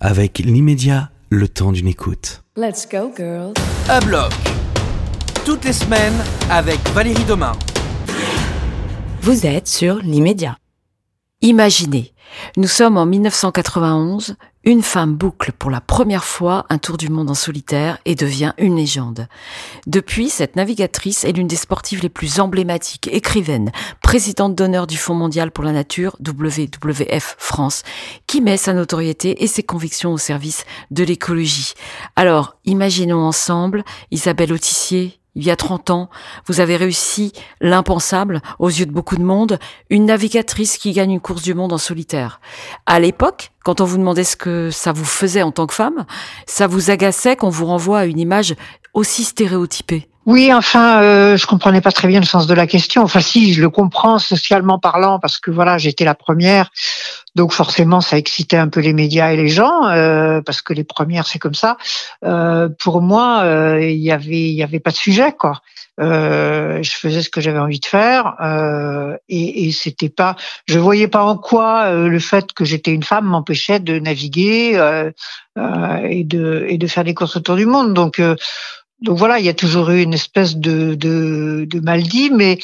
Avec l'immédiat, le temps d'une écoute. Let's go, girls. À bloc. Toutes les semaines avec Valérie Domain. Vous êtes sur l'immédiat. Imaginez, nous sommes en 1991, une femme boucle pour la première fois un tour du monde en solitaire et devient une légende. Depuis, cette navigatrice est l'une des sportives les plus emblématiques, écrivaine, présidente d'honneur du Fonds mondial pour la nature, WWF France, qui met sa notoriété et ses convictions au service de l'écologie. Alors, imaginons ensemble Isabelle Autissier, il y a 30 ans, vous avez réussi l'impensable aux yeux de beaucoup de monde, une navigatrice qui gagne une course du monde en solitaire. À l'époque, quand on vous demandait ce que ça vous faisait en tant que femme, ça vous agaçait qu'on vous renvoie à une image aussi stéréotypée. Oui, enfin, euh, je comprenais pas très bien le sens de la question. Enfin, si, je le comprends socialement parlant, parce que voilà, j'étais la première, donc forcément, ça excitait un peu les médias et les gens, euh, parce que les premières, c'est comme ça. Euh, pour moi, euh, il y avait, il y avait pas de sujet, quoi. Euh, je faisais ce que j'avais envie de faire euh, et, et c'était pas je voyais pas en quoi euh, le fait que j'étais une femme m'empêchait de naviguer euh, et de et de faire des courses autour du monde donc donc voilà, il y a toujours eu une espèce de, de, de mal dit, mais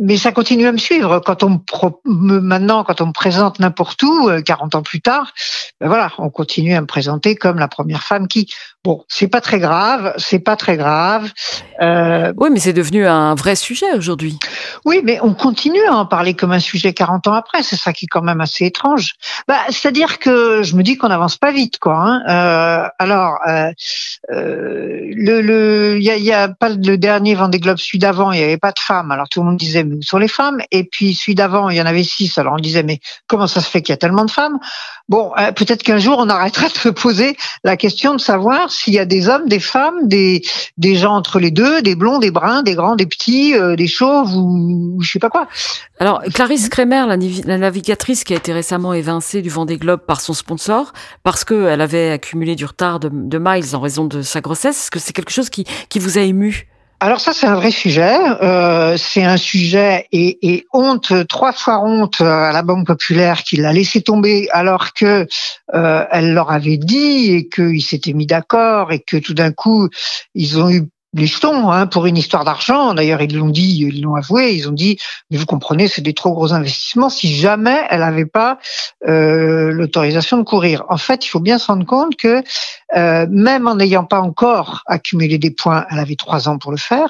mais ça continue à me suivre. Quand on me, maintenant, quand on me présente n'importe où, 40 ans plus tard, ben voilà, on continue à me présenter comme la première femme qui. Bon, c'est pas très grave, c'est pas très grave. Euh... Oui, mais c'est devenu un vrai sujet aujourd'hui. Oui, mais on continue à en parler comme un sujet 40 ans après. C'est ça qui est quand même assez étrange. Bah, c'est-à-dire que je me dis qu'on n'avance pas vite, quoi. Hein. Euh, alors, euh, euh, le, le, il y a, y a, pas le dernier Vendée Globe, celui d'avant, il n'y avait pas de femmes. Alors tout le monde disait mais où sont les femmes? Et puis celui d'avant, il y en avait six. Alors on disait mais comment ça se fait qu'il y a tellement de femmes? Bon, euh, peut-être qu'un jour on arrêtera de se poser la question de savoir s'il y a des hommes, des femmes, des des gens entre les deux, des blonds, des bruns, des grands, des petits, euh, des chauves ou, ou je sais pas quoi. Alors Clarisse Kremer, la, navigatrice qui a été récemment évincée du Vendée Globe par son sponsor parce qu'elle avait accumulé du retard de, de miles en raison de sa grossesse, est-ce que c'est quelque chose qui qui vous a ému? Alors ça, c'est un vrai sujet. Euh, c'est un sujet et, honte, trois fois honte à la Banque populaire qui l'a laissé tomber alors que euh, elle leur avait dit et qu'ils s'étaient mis d'accord et que tout d'un coup, ils ont eu les hein, pour une histoire d'argent. D'ailleurs, ils l'ont dit, ils l'ont avoué. Ils ont dit, mais vous comprenez, c'est des trop gros investissements. Si jamais elle n'avait pas euh, l'autorisation de courir, en fait, il faut bien se rendre compte que euh, même en n'ayant pas encore accumulé des points, elle avait trois ans pour le faire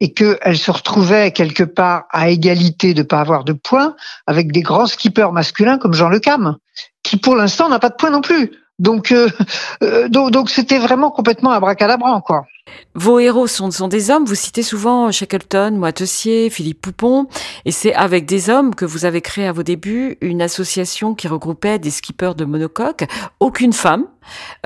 et qu'elle se retrouvait quelque part à égalité de pas avoir de points avec des grands skippers masculins comme Jean Le Cam, qui pour l'instant n'a pas de points non plus. Donc, euh, euh, donc, donc c'était vraiment complètement abracadabra, quoi. Vos héros sont, sont des hommes. Vous citez souvent Shackleton, Moitessier, Philippe Poupon, et c'est avec des hommes que vous avez créé à vos débuts une association qui regroupait des skippers de monocoque. Aucune femme.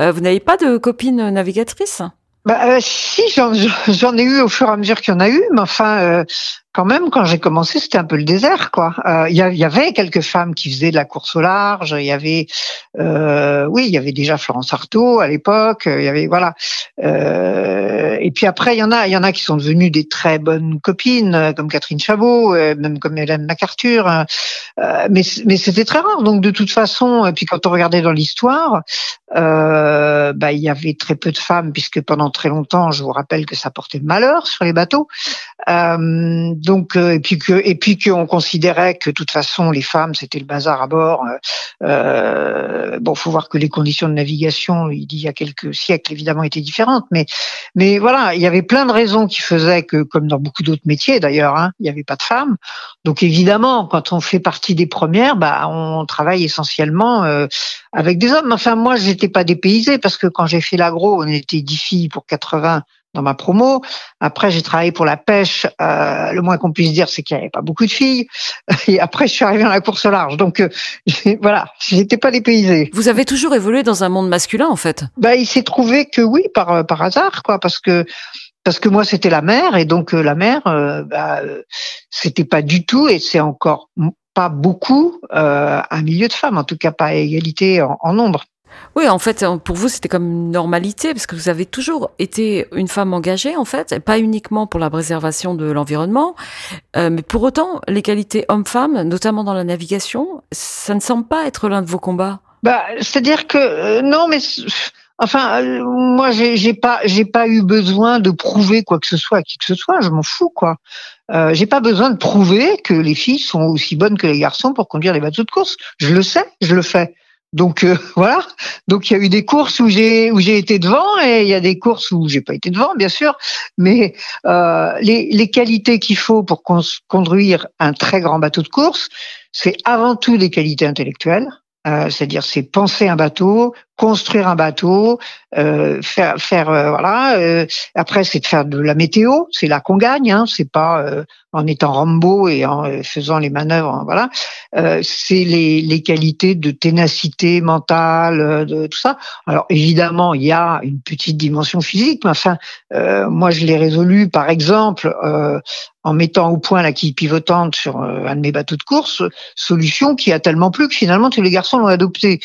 Euh, vous n'avez pas de copine navigatrice bah, euh, si, j'en ai eu au fur et à mesure qu'il y en a eu, mais enfin, euh, quand même, quand j'ai commencé, c'était un peu le désert, quoi. Euh, il y, avait quelques femmes qui faisaient de la course au large. Il y avait, euh, oui, il y avait déjà Florence Artaud à l'époque. Il y avait, voilà. Euh, et puis après, il y en a, il y en a qui sont devenues des très bonnes copines, comme Catherine Chabot, même comme Hélène MacArthur. Hein. mais mais c'était très rare. Donc de toute façon, puis quand on regardait dans l'histoire, bah il y avait très peu de femmes, puisque pendant très longtemps, je vous rappelle que ça portait malheur sur les bateaux. Euh, donc euh, et puis que et puis qu'on considérait que de toute façon les femmes c'était le bazar à bord. Euh, euh, bon, faut voir que les conditions de navigation il y a quelques siècles évidemment étaient différentes, mais mais voilà, il y avait plein de raisons qui faisaient que, comme dans beaucoup d'autres métiers d'ailleurs, hein, il n'y avait pas de femmes. Donc évidemment, quand on fait partie des premières, bah on travaille essentiellement euh, avec des hommes. Enfin moi, j'étais pas dépaysée parce que quand j'ai fait l'agro, on était 10 filles pour 80 dans ma promo. Après, j'ai travaillé pour la pêche. Euh, le moins qu'on puisse dire, c'est qu'il n'y avait pas beaucoup de filles. Et après, je suis arrivée dans la course au large. Donc, euh, voilà, j'étais pas dépaysée. Vous avez toujours évolué dans un monde masculin, en fait. Bah, il s'est trouvé que oui, par euh, par hasard, quoi, parce que parce que moi, c'était la mer, et donc euh, la mer, euh, bah, c'était pas du tout, et c'est encore pas beaucoup un milieu de femmes, en tout cas pas à égalité en, en nombre. Oui, en fait, pour vous, c'était comme une normalité, parce que vous avez toujours été une femme engagée, en fait, pas uniquement pour la préservation de l'environnement, euh, mais pour autant, l'égalité homme-femme, notamment dans la navigation, ça ne semble pas être l'un de vos combats. Bah, c'est-à-dire que euh, non, mais enfin, euh, moi, j'ai j'ai pas, j'ai pas eu besoin de prouver quoi que ce soit à qui que ce soit. Je m'en fous, quoi. Euh, j'ai pas besoin de prouver que les filles sont aussi bonnes que les garçons pour conduire les bateaux de course. Je le sais, je le fais. Donc euh, voilà. Donc il y a eu des courses où j'ai où j'ai été devant et il y a des courses où j'ai pas été devant, bien sûr. Mais euh, les, les qualités qu'il faut pour conduire un très grand bateau de course, c'est avant tout des qualités intellectuelles. Euh, c'est-à-dire c'est penser un bateau, construire un bateau, euh, faire faire euh, voilà. Euh, après c'est de faire de la météo, c'est là qu'on gagne. Hein, c'est pas en étant Rambo et en faisant les manœuvres. Hein, voilà, c'est les, les qualités de ténacité mentale, de tout ça. Alors évidemment il y a une petite dimension physique, mais enfin moi je l'ai résolu par exemple en mettant au point la quille pivotante sur un de mes bateaux de course, solution qui a tellement plu que finalement tous les garçons l'ont adopté.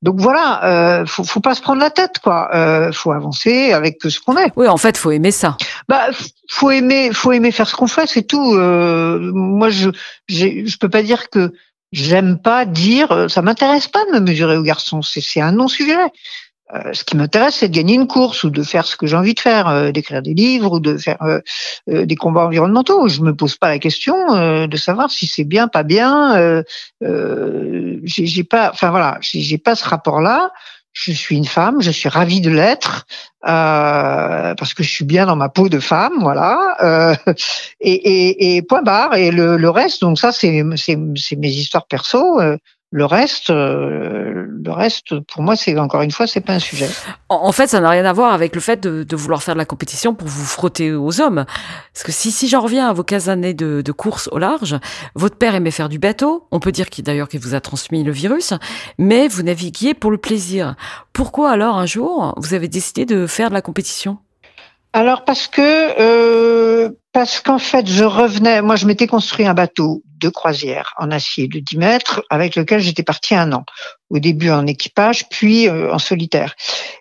Donc voilà, euh, faut, faut pas se prendre la tête, quoi. Euh, faut avancer avec ce qu'on est. Oui, en fait, faut aimer ça. Bah, faut aimer, faut aimer faire ce qu'on fait, c'est tout. Euh, moi, je, je peux pas dire que j'aime pas dire, euh, ça m'intéresse pas de me mesurer aux garçons. C'est un non-sujet. Euh, ce qui m'intéresse, c'est de gagner une course ou de faire ce que j'ai envie de faire, euh, d'écrire des livres ou de faire euh, des combats environnementaux. Je me pose pas la question de savoir si c'est bien, pas bien. j'ai pas, enfin voilà, j'ai pas ce rapport-là. Je suis une femme, je suis ravie de l'être parce que je suis bien dans ma peau de femme, voilà. Et, et, point barre. Et le, le reste, donc ça, c'est mes histoires perso le reste, euh, le reste, pour moi, c'est encore une fois, c'est pas un sujet. En, fait, ça n'a rien à voir avec le fait de, vouloir faire de la compétition pour vous frotter aux hommes. Parce que si, si j'en reviens à vos 15 années de, course au large, votre père aimait faire du bateau. On peut dire qu'il d'ailleurs qu'il vous a transmis le virus, mais vous naviguiez pour le plaisir. Pourquoi alors un jour vous avez décidé de faire de la compétition? Alors parce que euh, parce qu'en fait je revenais, moi je m'étais construit un bateau de croisière en acier de 10 mètres avec lequel j'étais parti un an. Au début en équipage, puis euh, en solitaire.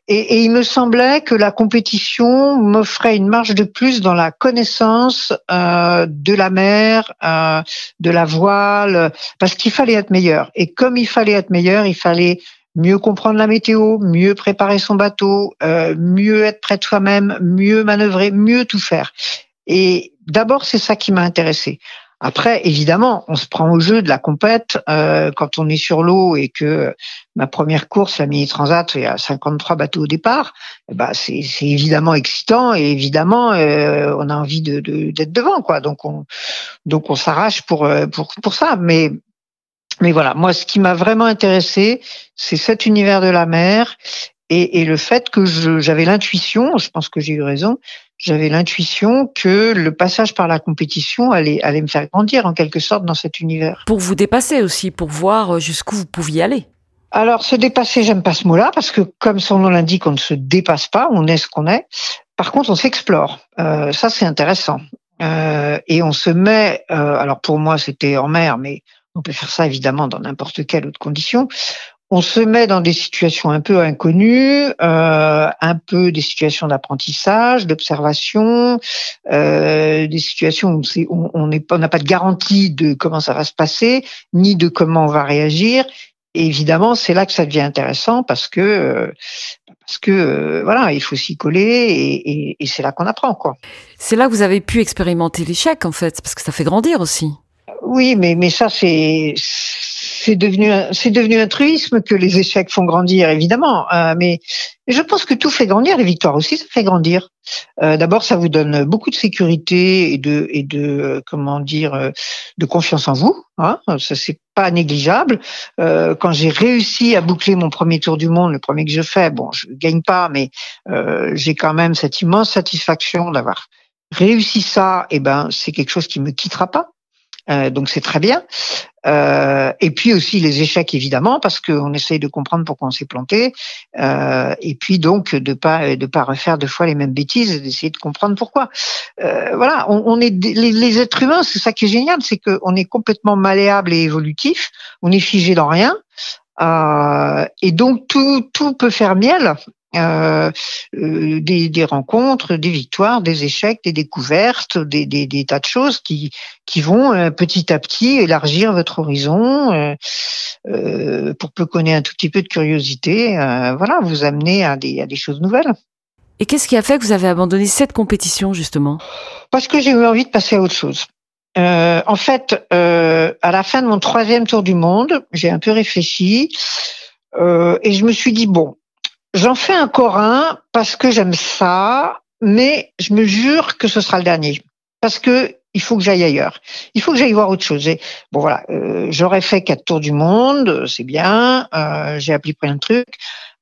Et, il me semblait que la compétition m'offrait une marge de plus dans la connaissance euh, de la mer, euh, de la voile, parce qu'il fallait être meilleur. Et comme il fallait être meilleur, il fallait mieux comprendre la météo, mieux préparer son bateau, euh, mieux être près de soi-même, mieux manœuvrer, mieux tout faire. Et d'abord, c'est ça qui m'a intéressé. Après, évidemment, on se prend au jeu de la compète euh, quand on est sur l'eau et que ma première course, la Mini Transat, il y a 53 bateaux au départ. Bah, c'est évidemment excitant et évidemment, euh, on a envie de d'être devant, quoi. Donc on donc on s'arrache pour pour pour ça. Mais mais voilà, moi, ce qui m'a vraiment intéressé, c'est cet univers de la mer et, et le fait que j'avais l'intuition, je pense que j'ai eu raison, j'avais l'intuition que le passage par la compétition allait, allait me faire grandir en quelque sorte dans cet univers. Pour vous dépasser aussi, pour voir jusqu'où vous pouviez aller. Alors, se dépasser, j'aime pas ce mot-là, parce que comme son nom l'indique, on ne se dépasse pas, on est ce qu'on est. Par contre, on s'explore. Euh, ça, c'est intéressant. Euh, et on se met, euh, alors pour moi, c'était en mer, mais on peut faire ça évidemment dans n'importe quelle autre condition. On se met dans des situations un peu inconnues, euh, un peu des situations d'apprentissage, d'observation, euh, des situations où on n'a pas de garantie de comment ça va se passer, ni de comment on va réagir. Évidemment, c'est là que ça devient intéressant parce que euh, parce que euh, voilà, il faut s'y coller et, et, et c'est là qu'on apprend quoi. C'est là que vous avez pu expérimenter l'échec en fait, parce que ça fait grandir aussi. Oui, mais, mais ça, c'est c'est devenu c'est devenu un truisme que les échecs font grandir évidemment euh, mais je pense que tout fait grandir les victoires aussi ça fait grandir. Euh, d'abord ça vous donne beaucoup de sécurité et de et de comment dire euh, de confiance en vous hein ça c'est pas négligeable. Quand j'ai réussi à boucler mon premier tour du monde le premier que je fais bon je gagne pas mais j'ai quand même cette immense satisfaction d'avoir réussi ça et eh ben c'est quelque chose qui me quittera pas euh, donc c'est très bien. Euh, et puis aussi les échecs évidemment parce qu'on essaye de comprendre pourquoi on s'est planté. Euh, et puis donc de pas de pas refaire deux fois les mêmes bêtises, d'essayer de comprendre pourquoi. Euh, voilà, on, on est les, les, êtres humains, c'est ça qui est génial, c'est qu'on est complètement malléable et évolutif. On est figé dans rien. Euh, et donc tout tout peut faire miel euh, euh, des, des, rencontres, des victoires, des échecs, des découvertes, des, des, des tas de choses qui, qui vont euh, petit à petit élargir votre horizon pour peu qu'on ait un tout petit peu de curiosité, voilà, vous amener à des, à des choses nouvelles. Et qu'est-ce qui a fait que vous avez abandonné cette compétition justement? Parce que j'ai eu envie de passer à autre chose. Euh, en fait, euh, à la fin de mon troisième tour du monde, j'ai un peu réfléchi euh, et je me suis dit bon, j'en fais un corin parce que j'aime ça, mais je me jure que ce sera le dernier parce que il faut que j'aille ailleurs. Il faut que j'aille voir autre chose. Et, bon voilà, euh, j'aurais fait quatre tours du monde, c'est bien. Euh, j'ai appris plein de trucs.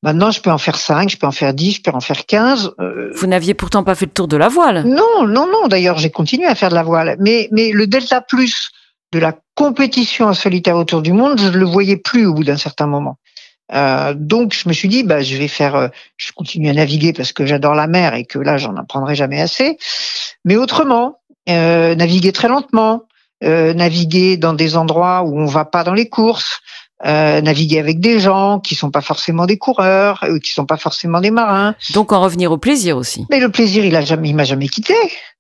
Maintenant, je peux en faire 5, je peux en faire 10, je peux en faire 15. Euh... Vous n'aviez pourtant pas fait le tour de la voile. Non, non, non. D'ailleurs, j'ai continué à faire de la voile. Mais, mais le delta plus de la compétition en solitaire autour du monde, je ne le voyais plus au bout d'un certain moment. Euh, donc, je me suis dit, bah, je vais faire, euh, je continue à naviguer parce que j'adore la mer et que là, j'en apprendrai jamais assez. Mais autrement, euh, naviguer très lentement, euh, naviguer dans des endroits où on va pas dans les courses, euh, naviguer avec des gens qui sont pas forcément des coureurs, euh, qui sont pas forcément des marins. Donc en revenir au plaisir aussi. Mais le plaisir, il a jamais, il m'a jamais quitté.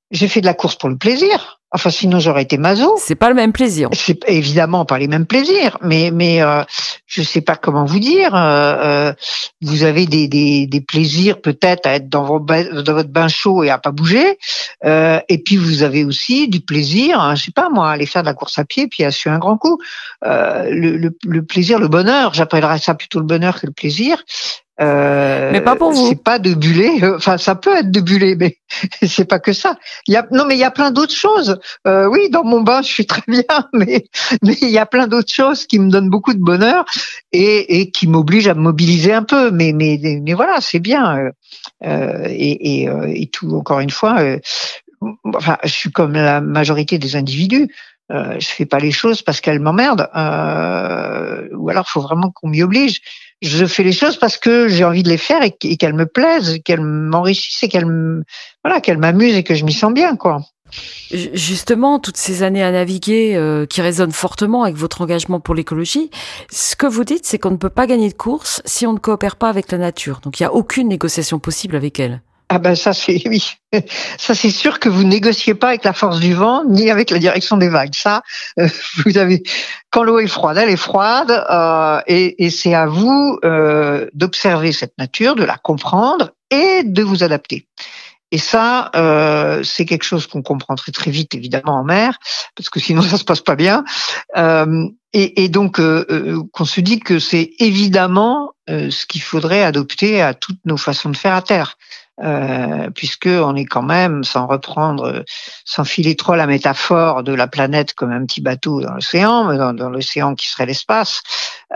J'ai fait de la course pour le plaisir. Enfin, sinon j'aurais été maso. C'est pas le même plaisir. C'est évidemment pas les mêmes plaisirs, mais mais euh, je sais pas comment vous dire. Euh, euh vous avez des, des, des plaisirs peut-être à être dans, vos dans votre bain chaud et à pas bouger, euh, et puis vous avez aussi du plaisir, hein, je sais pas moi, à aller faire de la course à pied puis à suer un grand coup. Euh, le, le, le, plaisir, le bonheur, j'appellerais ça plutôt le bonheur que le plaisir. Euh, mais pas pour vous. C'est pas de buller. Enfin, ça peut être de buller, mais c'est pas que ça. Il y a non, mais il y a plein d'autres choses. Euh, oui, dans mon bain, je suis très bien, mais mais il y a plein d'autres choses qui me donnent beaucoup de bonheur et, et qui m'obligent à me mobiliser un peu. Mais mais mais voilà, c'est bien. Euh, euh et, et, euh, et, tout. Encore une fois, euh, enfin, je suis comme la majorité des individus. Euh, je fais pas les choses parce qu'elles m'emmerdent, euh, ou alors il faut vraiment qu'on m'y oblige je fais les choses parce que j'ai envie de les faire et, qu'elles me plaisent, qu'elles m'enrichissent et qu'elles voilà, qu'elles m'amusent et que je m'y sens bien, quoi. Justement, toutes ces années à naviguer euh, qui résonnent fortement avec votre engagement pour l'écologie, ce que vous dites, c'est qu'on ne peut pas gagner de course si on ne coopère pas avec la nature. Donc il n'y a aucune négociation possible avec elle. Ah ben ça c'est oui, ça c'est sûr que vous négociez pas avec la force du vent ni avec la direction des vagues. Ça, euh, vous avez quand l'eau est froide, elle est froide euh, et, c'est à vous euh, d'observer cette nature, de la comprendre et de vous adapter. Et ça, euh, c'est quelque chose qu'on comprend très très vite évidemment en mer, parce que sinon ça se passe pas bien. Euh, et, et, donc euh, qu'on se dit que c'est évidemment ce qu'il faudrait adopter à toutes nos façons de faire à terre euh, puisque on est quand même, sans reprendre, sans filer trop la métaphore de la planète comme un petit bateau dans l'océan, mais dans, l'océan qui serait l'espace.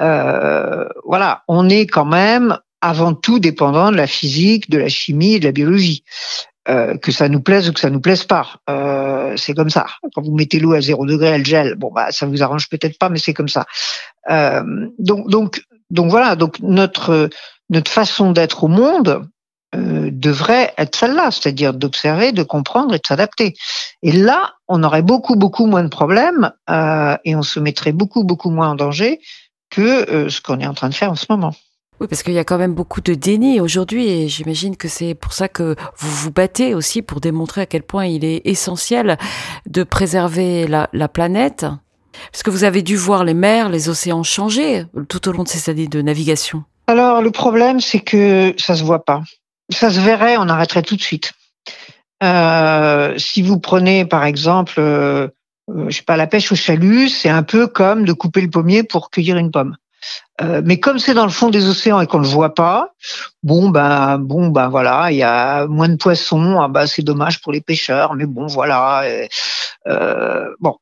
Euh, voilà, on est quand même avant tout dépendant de la physique, de la chimie, de la biologie. Euh, que ça nous plaise ou que ça nous plaise pas, euh, c'est comme ça. Quand vous mettez l'eau à zéro degré, elle gèle. Bon, bah, ça vous arrange peut-être pas, mais c'est comme ça. Euh, donc, donc, donc voilà. Donc notre notre façon d'être au monde, euh, devrait être celle-là, c'est-à-dire d'observer, de comprendre et de s'adapter. Et là, on aurait beaucoup, beaucoup moins de problèmes euh, et on se mettrait beaucoup, beaucoup moins en danger que euh, ce qu'on est en train de faire en ce moment. Oui, parce qu'il y a quand même beaucoup de déni aujourd'hui et j'imagine que c'est pour ça que vous vous battez aussi pour démontrer à quel point il est essentiel de préserver la, la planète. Parce que vous avez dû voir les mers, les océans changer tout au long de ces années de navigation. Alors le problème, c'est que ça se voit pas ça se verrait, on arrêterait tout de suite. Euh, si vous prenez par exemple, euh, euh, je la pêche au chalut, c'est un peu comme de couper le pommier pour cueillir une pomme. Euh, mais comme c'est dans le fond des océans et qu'on le voit pas, bon ben bon ben voilà, il y a moins de poissons, ah bah c'est dommage pour les pêcheurs, mais bon voilà. Euh, bon,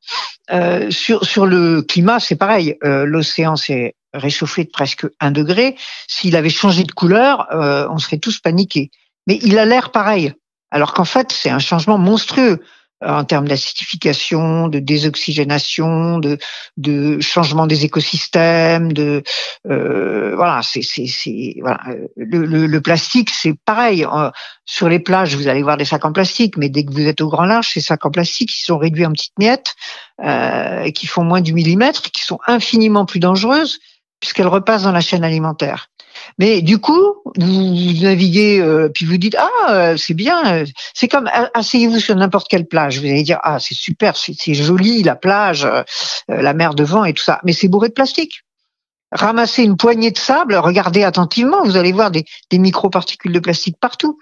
sur sur le climat c'est pareil, l'océan c'est réchauffé de presque un degré. S'il avait changé de couleur, euh, on serait tous paniqués. Mais il a l'air pareil. Alors qu'en fait, c'est un changement monstrueux euh, en termes d'acidification, de désoxygénation, de, de changement des écosystèmes, de euh, voilà, c'est voilà. Le, le, le plastique, c'est pareil. Sur les plages, vous allez voir des sacs en plastique, mais dès que vous êtes au grand large, ces sacs en plastique, ils sont réduits en petites miettes, euh, qui font moins du millimètre, qui sont infiniment plus dangereuses puisqu'elle repasse dans la chaîne alimentaire. Mais du coup, vous, naviguez, euh, puis vous dites ah euh, c'est bien, c'est comme asseyez-vous sur n'importe quelle plage, vous allez dire ah c'est super, c'est joli la plage, la mer devant et tout ça, mais c'est bourré de plastique. Ramassez une poignée de sable, regardez attentivement, vous allez voir des, des microparticules de plastique partout.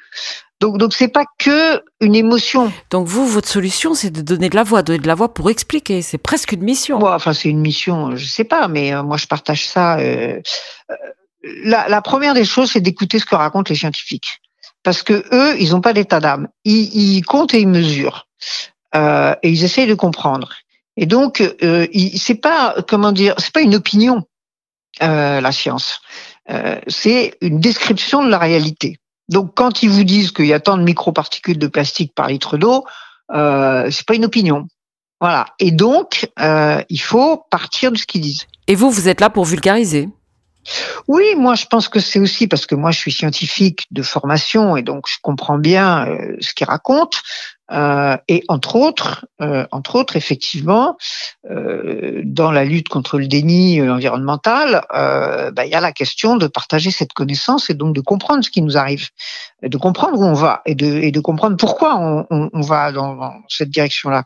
Donc, donc c'est pas que une émotion. Donc vous, votre solution, c'est de donner de la voix, donner de la voix pour expliquer. C'est presque une mission. Moi, enfin, c'est une mission, je sais pas, mais euh, moi, je partage ça. Euh, euh, la, la, première des choses, c'est d'écouter ce que racontent les scientifiques, parce que eux, ils n'ont pas d'état d'âme. Ils, ils, comptent et ils mesurent, euh, et ils essayent de comprendre. Et donc, euh, c'est pas comment dire, c'est pas une opinion, la science. c'est une description de la réalité. Donc, quand ils vous disent qu'il y a tant de microparticules de plastique par litre d'eau, euh, c'est pas une opinion. Voilà. Et donc, euh, il faut partir de ce qu'ils disent. Et vous, vous êtes là pour vulgariser oui, moi je pense que c'est aussi parce que moi je suis scientifique de formation et donc je comprends bien euh, ce qu'ils racontent. Euh, et entre autres, euh, entre autres, effectivement, dans la lutte contre le déni environnemental, bah, il y a la question de partager cette connaissance et donc de comprendre ce qui nous arrive, de comprendre où on va et de, et de comprendre pourquoi on, on, va dans, dans cette direction-là.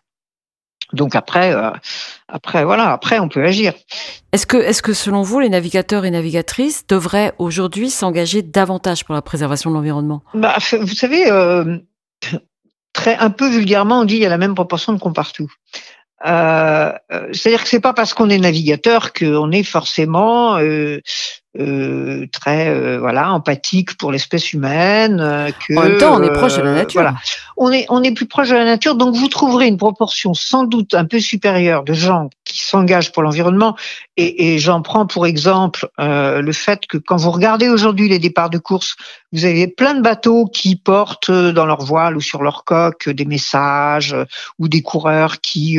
Donc après, euh, après voilà, après on peut agir. Est-ce que, est-ce que selon vous, les navigateurs et navigatrices devraient aujourd'hui s'engager davantage pour la préservation de l'environnement? Bah, Vous savez, euh, très un peu vulgairement, on dit il y a la même proportion de cons partout. Euh, euh, c'est-à-dire que c'est pas parce qu'on est navigateur qu'on est forcément euh, euh, très euh, voilà empathique pour l'espèce humaine. Euh, que, en même temps, on est proche de la nature. Voilà, on est on est plus proche de la nature, donc vous trouverez une proportion sans doute un peu supérieure de gens qui s'engagent pour l'environnement. Et, et j'en prends pour exemple le fait que quand vous regardez aujourd'hui les départs de course, vous avez plein de bateaux qui portent dans leur voile ou sur leur coque des messages ou des coureurs qui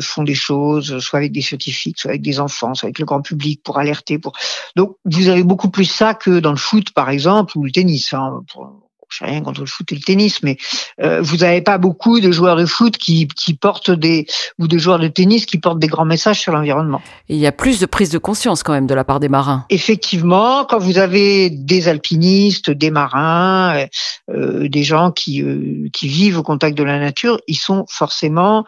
font des choses, soit avec des scientifiques, soit avec des enfants, soit avec le grand public pour alerter, pour donc, vous avez beaucoup plus ça que dans le foot, par exemple, ou le tennis. Hein, je sais rien contre le foot et le tennis, mais euh, vous n'avez pas beaucoup de joueurs de foot qui, qui portent des ou de joueurs de tennis qui portent des grands messages sur l'environnement. Il y a plus de prise de conscience quand même de la part des marins. Effectivement, quand vous avez des alpinistes, des marins, euh, euh des gens qui euh, qui vivent au contact de la nature, ils sont forcément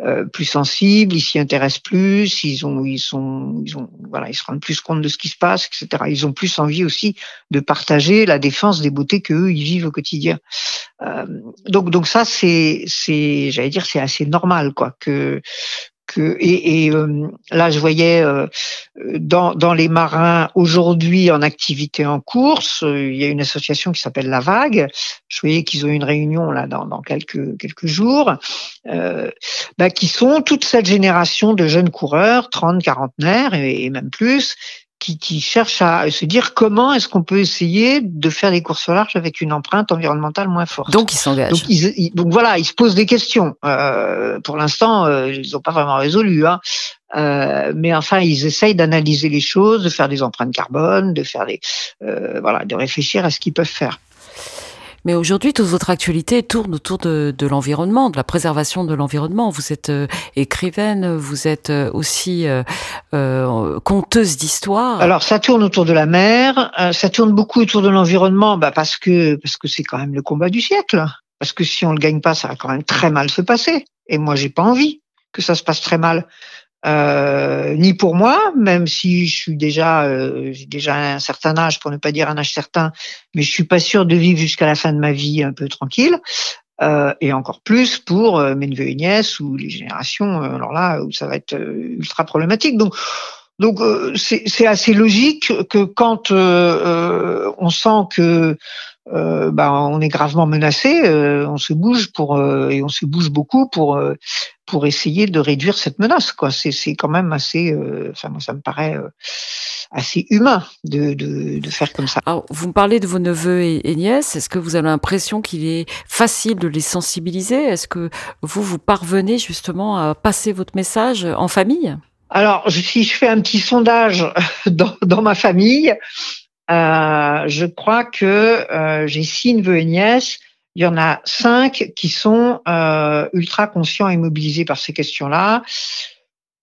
euh, plus sensibles, ils s'y intéressent plus, ils ont, ils sont, ils ont, voilà, ils se rendent plus compte de ce qui se passe, etc. Ils ont plus envie aussi de partager la défense des beautés que eux ils vivent au quotidien. Euh, donc, donc ça c'est, c'est, j'allais dire, c'est assez normal quoi que que et, et euh, là je voyais euh, dans, dans les marins aujourd'hui en activité en course euh, il y a une association qui s'appelle la Vague. Je voyais qu'ils ont une réunion là dans, dans quelques quelques jours bah, qui sont toute cette génération de jeunes coureurs 30 quarantenaires et, et même plus qui, qui cherchent à se dire comment est-ce qu'on peut essayer de faire des courses au large avec une empreinte environnementale moins forte. Donc ils s'engagent. Donc, ils, donc voilà, ils se posent des questions. Euh, pour l'instant, euh, ils n'ont pas vraiment résolu. Hein. Euh, mais enfin, ils essayent d'analyser les choses, de faire des empreintes carbone, de faire des, euh, voilà, de réfléchir à ce qu'ils peuvent faire. Mais aujourd'hui, toute votre actualité tourne autour de, l'environnement, de la préservation de l'environnement. Vous êtes euh, écrivaine, vous êtes euh, aussi euh, conteuse d'histoire. Alors, ça tourne autour de la mer, ça tourne beaucoup autour de l'environnement, bah parce que parce que c'est quand même le combat du siècle. Parce que si on le gagne pas, ça va quand même très mal se passer. Et moi, j'ai pas envie que ça se passe très mal. Euh, ni pour moi, même si je suis déjà, euh, déjà un certain âge, pour ne pas dire un âge certain, mais je suis pas sûr de vivre jusqu'à la fin de ma vie un peu tranquille. Euh, et encore plus pour euh, mes neveux et nièces ou les générations, euh, alors là où ça va être ultra problématique. Donc, donc c'est assez logique que quand on sent que euh, ben, on est gravement menacé, euh, on se bouge pour euh, et on se bouge beaucoup pour pour essayer de réduire cette menace. Quoi, c'est c'est quand même assez, enfin moi ça me paraît assez humain de, de, de faire comme ça. Alors, vous me parlez de vos neveux et, nièces. Est-ce que vous avez l'impression qu'il est facile de les sensibiliser? Est-ce que vous vous parvenez justement à passer votre message en famille? Alors, si je fais un petit sondage dans, ma famille, euh, je crois que euh, j'ai six neveux et nièces. Il y en a cinq qui sont euh, ultra conscients et mobilisés par ces questions-là.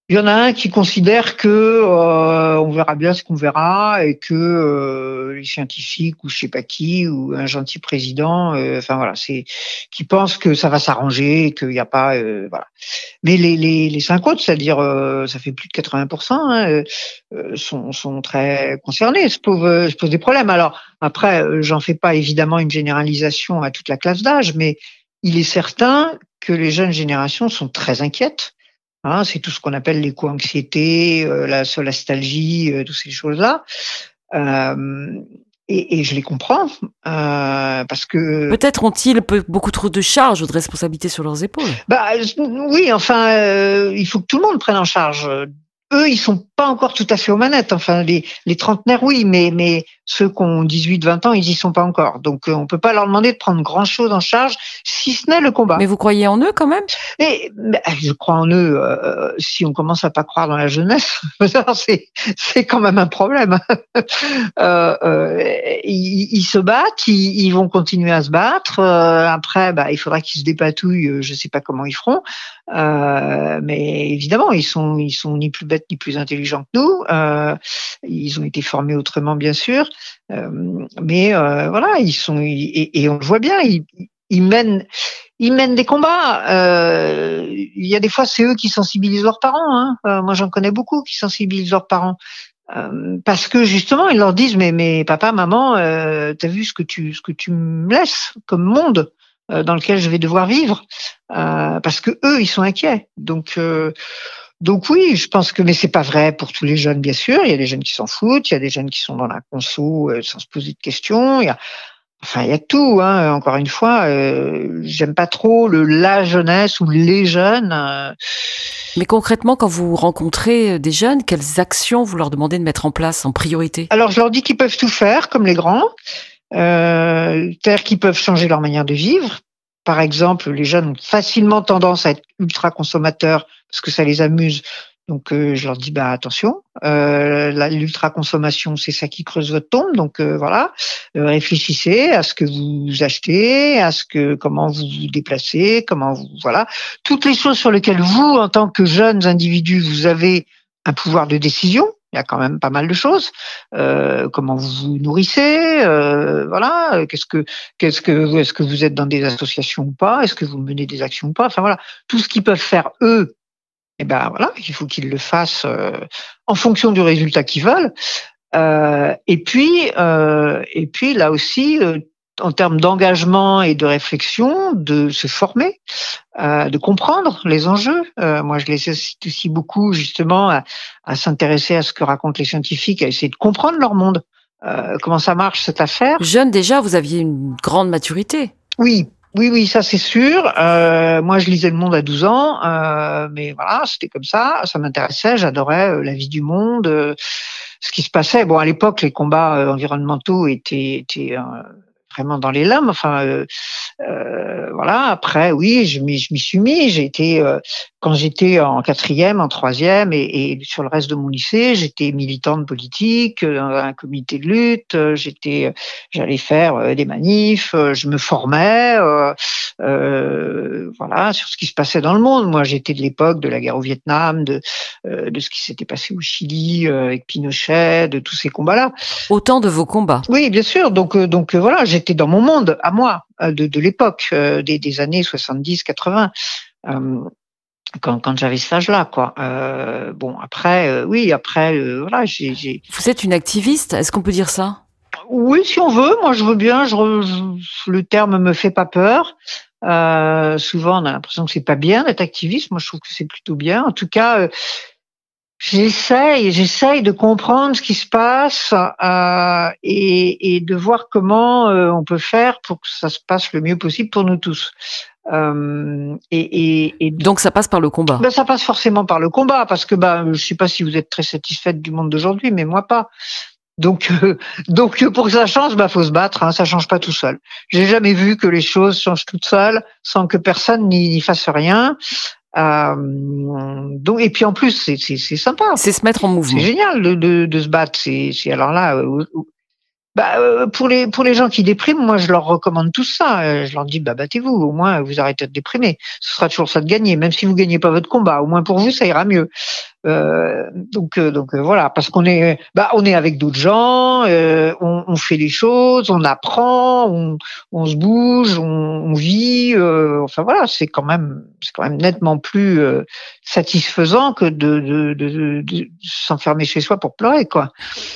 Il y en a un qui considère que euh, on verra bien ce qu'on verra et que euh, les scientifiques ou je sais pas qui ou un gentil président, euh, enfin voilà, c'est qui pense que ça va s'arranger, qu'il n'y a pas euh, voilà. Mais les les, les cinq autres, c'est-à-dire euh, ça fait plus de 80%, hein, euh, sont sont très concernés, se posent se posent des problèmes. Alors après, j'en fais pas évidemment une généralisation à toute la classe d'âge, mais il est certain que les jeunes générations sont très inquiètes Hein, c'est tout ce qu'on appelle l'éco-anxiété, euh, la solastalgie, euh, toutes ces choses-là. Euh, et, et, je les comprends euh, parce que peut-être ont-ils beaucoup trop de charges ou de responsabilités sur leurs épaules? Bah oui, enfin, euh, il faut que tout le monde prenne en charge. Eux, ils sont pas encore tout à fait aux manettes. Enfin, les, les trentenaires, oui, mais mais ceux qui ont 18-20 ans, ils y sont pas encore. Donc, euh, on peut pas leur demander de prendre grand chose en charge, si ce n'est le combat. Mais vous croyez en eux quand même? Mais, je crois en eux. Euh, si on commence à pas croire dans la jeunesse, c'est c'est quand même un problème. euh, euh, ils, ils, se battent, ils, ils, vont continuer à se battre. Euh, après, bah, il faudra qu'ils se dépatouillent. Je sais pas comment ils feront. Euh, mais évidemment, ils sont ils sont ni plus bêtes ni plus intelligents que nous. ils ont été formés autrement, bien sûr. Euh, mais euh, voilà, ils sont et, on le voit bien, ils, mènent ils mènent des combats. Euh, il y a des fois, c'est eux qui sensibilisent leurs parents. Hein. Moi, j'en connais beaucoup qui sensibilisent leurs parents parce que justement, ils leur disent mais mais papa, maman, t'as vu ce que tu ce que tu me laisses comme monde dans lequel je vais devoir vivre? Parce que eux, ils sont inquiets. Donc donc oui, je pense que, mais c'est pas vrai pour tous les jeunes, bien sûr. Il y a des jeunes qui s'en foutent, il y a des jeunes qui sont dans la conso euh, sans se poser de questions. Il y a, enfin, il y a tout. Hein. Encore une fois, euh, j'aime pas trop le la jeunesse ou les jeunes. Euh. Mais concrètement, quand vous rencontrez des jeunes, quelles actions vous leur demandez de mettre en place en priorité? Alors, je leur dis qu'ils peuvent tout faire, comme les grands. Euh, c'est-à-dire qu'ils peuvent changer leur manière de vivre, par exemple, les jeunes ont facilement tendance à être ultra consommateurs parce que ça les amuse. Donc euh, je leur dis bah attention, euh, l'ultra consommation c'est ça qui creuse votre tombe. Donc euh, voilà, euh, réfléchissez à ce que vous achetez, à ce que comment vous vous déplacez, comment vous voilà toutes les choses sur lesquelles vous en tant que jeunes individus vous avez un pouvoir de décision il y a quand même pas mal de choses. Euh, comment vous vous nourrissez, euh, voilà. Qu'est-ce que, qu'est-ce que, est-ce que vous êtes dans des associations ou pas Est-ce que vous menez des actions ou pas Enfin voilà, tout ce qu'ils peuvent faire eux, eh ben voilà, il faut qu'ils le fassent euh, en fonction du résultat qu'ils veulent. Euh, et puis, euh, et puis là aussi, euh, en termes d'engagement et de réflexion, de se former, euh, de comprendre les enjeux. Euh, moi, je les incite aussi beaucoup justement à, à s'intéresser à ce que racontent les scientifiques, à essayer de comprendre leur monde, euh, comment ça marche cette affaire? Jeune déjà, vous aviez une grande maturité. Oui. Oui, oui, ça c'est sûr. Euh, moi, je lisais Le Monde à 12 ans, euh, mais voilà, c'était comme ça. Ça m'intéressait, j'adorais euh, la vie du monde, ce qui se passait. Bon, à l'époque, les combats environnementaux étaient, étaient vraiment dans les lames. Enfin, euh, euh, voilà. Après, oui, je m'y, suis mis. J'ai été euh, quand j'étais en quatrième, en troisième et, et, sur le reste de mon lycée, j'étais militante politique dans un comité de lutte. J'étais, j'allais faire des manifs. Je me formais, voilà, sur ce qui se passait dans le monde. Moi, j'étais de l'époque de la guerre au Vietnam, de de ce qui s'était passé au Chili avec Pinochet, de tous ces combats-là. Autant de vos combats. Oui, bien sûr. Donc, donc voilà, j'ai dans mon monde, à moi, euh, de, de l'époque, euh, des, des, années 70, 80. Euh, quand, quand j'avais cet âge-là, quoi. Bon, après, oui, après, voilà, j'ai. Vous êtes une activiste, est-ce qu'on peut dire ça? Oui, si on veut. Moi, je veux bien. Je, je, le terme me fait pas peur. Euh, souvent, on a l'impression que c'est pas bien d'être activiste. Moi, je trouve que c'est plutôt bien. En tout cas, J'essaye, j'essaye de comprendre ce qui se passe euh, et, et, de voir comment euh, on peut faire pour que ça se passe le mieux possible pour nous tous. Euh, et, et, donc ça passe par le combat. Ben, ça passe forcément par le combat parce que ben je sais pas si vous êtes très satisfaite du monde d'aujourd'hui, mais moi pas. Donc, euh, donc pour que ça change, bah faut se battre. Hein, ça change pas tout seul. J'ai jamais vu que les choses changent toutes seules sans que personne n'y fasse rien. Euh, donc et puis en plus c'est sympa. C'est se mettre en mouvement. C'est génial de, de, de se battre. C'est alors là. Euh, bah, euh, pour les pour les gens qui dépriment, moi je leur recommande tout ça. Je leur dis bah battez-vous, au moins vous arrêtez de déprimer. Ce sera toujours ça de gagner, même si vous gagnez pas votre combat. Au moins pour vous ça ira mieux. Euh, donc, euh, donc voilà, parce qu'on est, bah, on est avec d'autres gens, on, on, fait les choses, on apprend, on, on se bouge, on, on vit. enfin voilà, c'est quand même, c'est quand même nettement plus satisfaisant que de, de, de, de s'enfermer chez soi pour pleurer, quoi.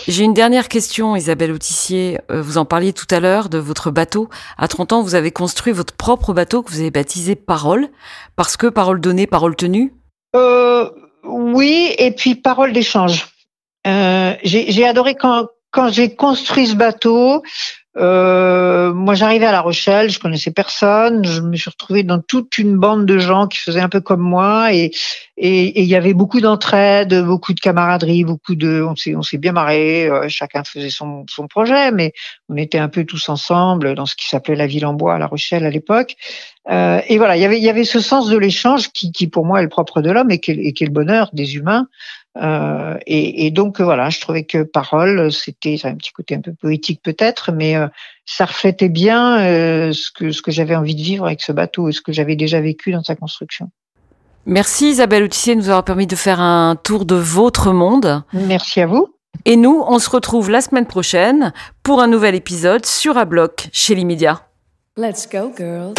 J'ai une dernière question, Isabelle Autissier. Vous en parliez tout à l'heure de votre bateau. À 30 ans, vous avez construit votre propre bateau que vous avez baptisé Parole, parce que parole donnée, parole tenue? Euh, Oui, et puis parole d'échange. Euh, j'ai adoré quand, quand j'ai construit ce bateau, euh, moi, j'arrivais à La Rochelle, je connaissais personne, je me suis retrouvée dans toute une bande de gens qui faisaient un peu comme moi, et et il y avait beaucoup d'entraide, beaucoup de camaraderie, beaucoup de, on s'est on s'est bien marré, euh, chacun faisait son son projet, mais on était un peu tous ensemble dans ce qui s'appelait la ville en bois à La Rochelle à l'époque. Euh, et voilà, il y avait il y avait ce sens de l'échange qui qui pour moi est le propre de l'homme et est, qui est le bonheur des humains. Euh, et, et, donc voilà, je trouvais que parole, c'était un petit côté un peu poétique peut-être, mais euh, ça reflétait bien euh, ce que ce que j'avais envie de vivre avec ce bateau et ce que j'avais déjà vécu dans sa construction. Merci Isabelle Autissier de nous avoir permis de faire un tour de votre monde. Merci à vous. Et nous, on se retrouve la semaine prochaine pour un nouvel épisode sur un bloc chez l'immédiat. Let's go girls.